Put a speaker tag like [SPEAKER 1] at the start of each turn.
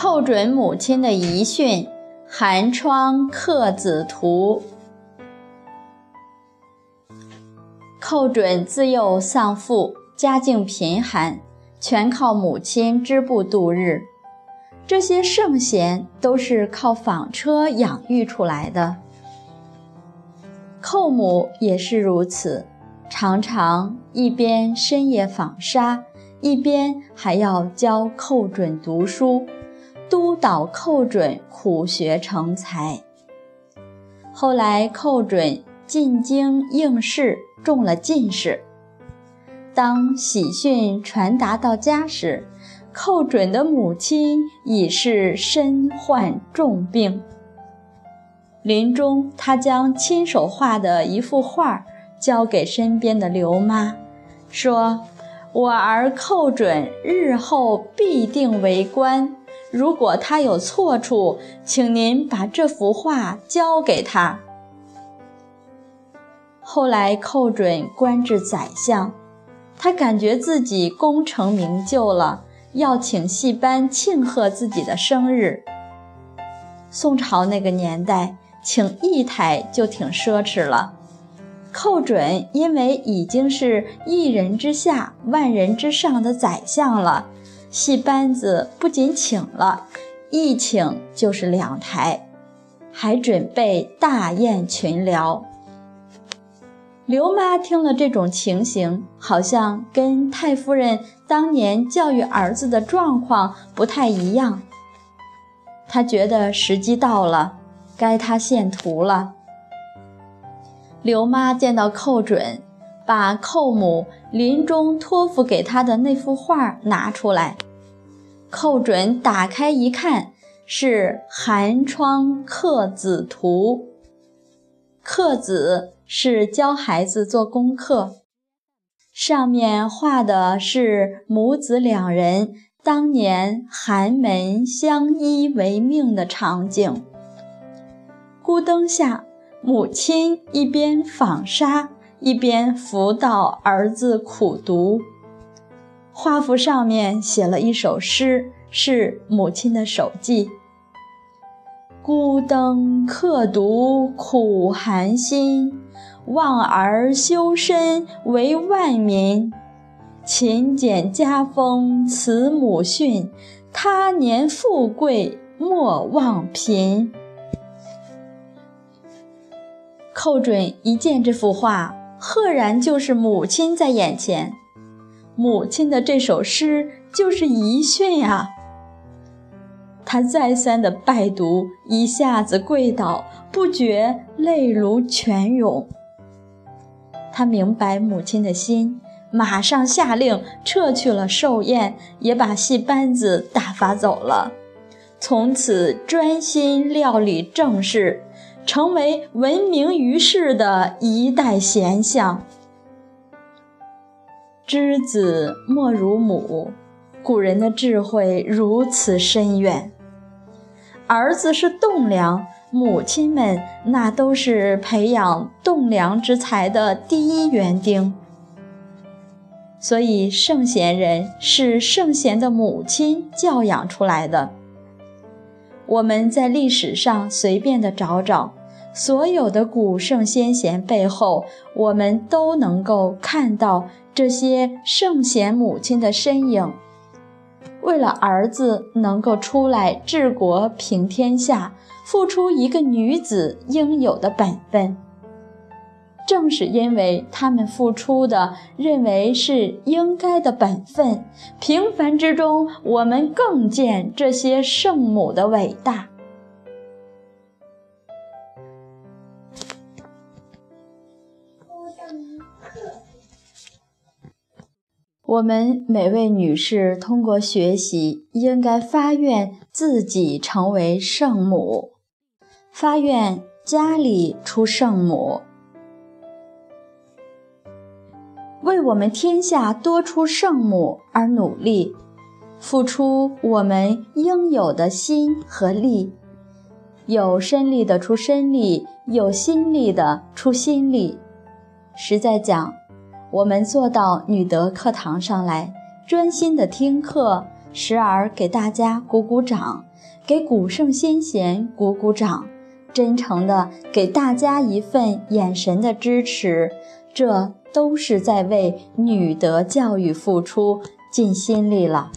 [SPEAKER 1] 寇准母亲的遗训，寒窗刻子图。寇准自幼丧父，家境贫寒，全靠母亲织布度日。这些圣贤都是靠纺车养育出来的。寇母也是如此，常常一边深夜纺纱，一边还要教寇准读书。督导寇准苦学成才。后来寇准进京应试，中了进士。当喜讯传达到家时，寇准的母亲已是身患重病。临终，他将亲手画的一幅画交给身边的刘妈，说：“我儿寇准日后必定为官。”如果他有错处，请您把这幅画交给他。后来寇准官至宰相，他感觉自己功成名就了，要请戏班庆贺自己的生日。宋朝那个年代，请一台就挺奢侈了。寇准因为已经是一人之下、万人之上的宰相了。戏班子不仅请了，一请就是两台，还准备大宴群聊。刘妈听了这种情形，好像跟太夫人当年教育儿子的状况不太一样。她觉得时机到了，该她献图了。刘妈见到寇准。把寇母临终托付给他的那幅画拿出来，寇准打开一看，是《寒窗刻子图》。刻子是教孩子做功课，上面画的是母子两人当年寒门相依为命的场景。孤灯下，母亲一边纺纱。一边辅导儿子苦读，画幅上面写了一首诗，是母亲的手记：“孤灯刻读苦寒心，望儿修身为万民。勤俭家风慈母训，他年富贵莫忘贫。”寇准一见这幅画。赫然就是母亲在眼前，母亲的这首诗就是遗训呀。他再三的拜读，一下子跪倒，不觉泪如泉涌。他明白母亲的心，马上下令撤去了寿宴，也把戏班子打发走了，从此专心料理政事。成为闻名于世的一代贤相。知子莫如母，古人的智慧如此深远。儿子是栋梁，母亲们那都是培养栋梁之才的第一园丁。所以，圣贤人是圣贤的母亲教养出来的。我们在历史上随便的找找。所有的古圣先贤背后，我们都能够看到这些圣贤母亲的身影。为了儿子能够出来治国平天下，付出一个女子应有的本分。正是因为他们付出的，认为是应该的本分，平凡之中，我们更见这些圣母的伟大。我们每位女士通过学习，应该发愿自己成为圣母，发愿家里出圣母，为我们天下多出圣母而努力，付出我们应有的心和力，有身力的出身力，有心力的出心力。实在讲。我们坐到女德课堂上来，专心的听课，时而给大家鼓鼓掌，给古圣先贤鼓鼓掌，真诚的给大家一份眼神的支持，这都是在为女德教育付出尽心力了。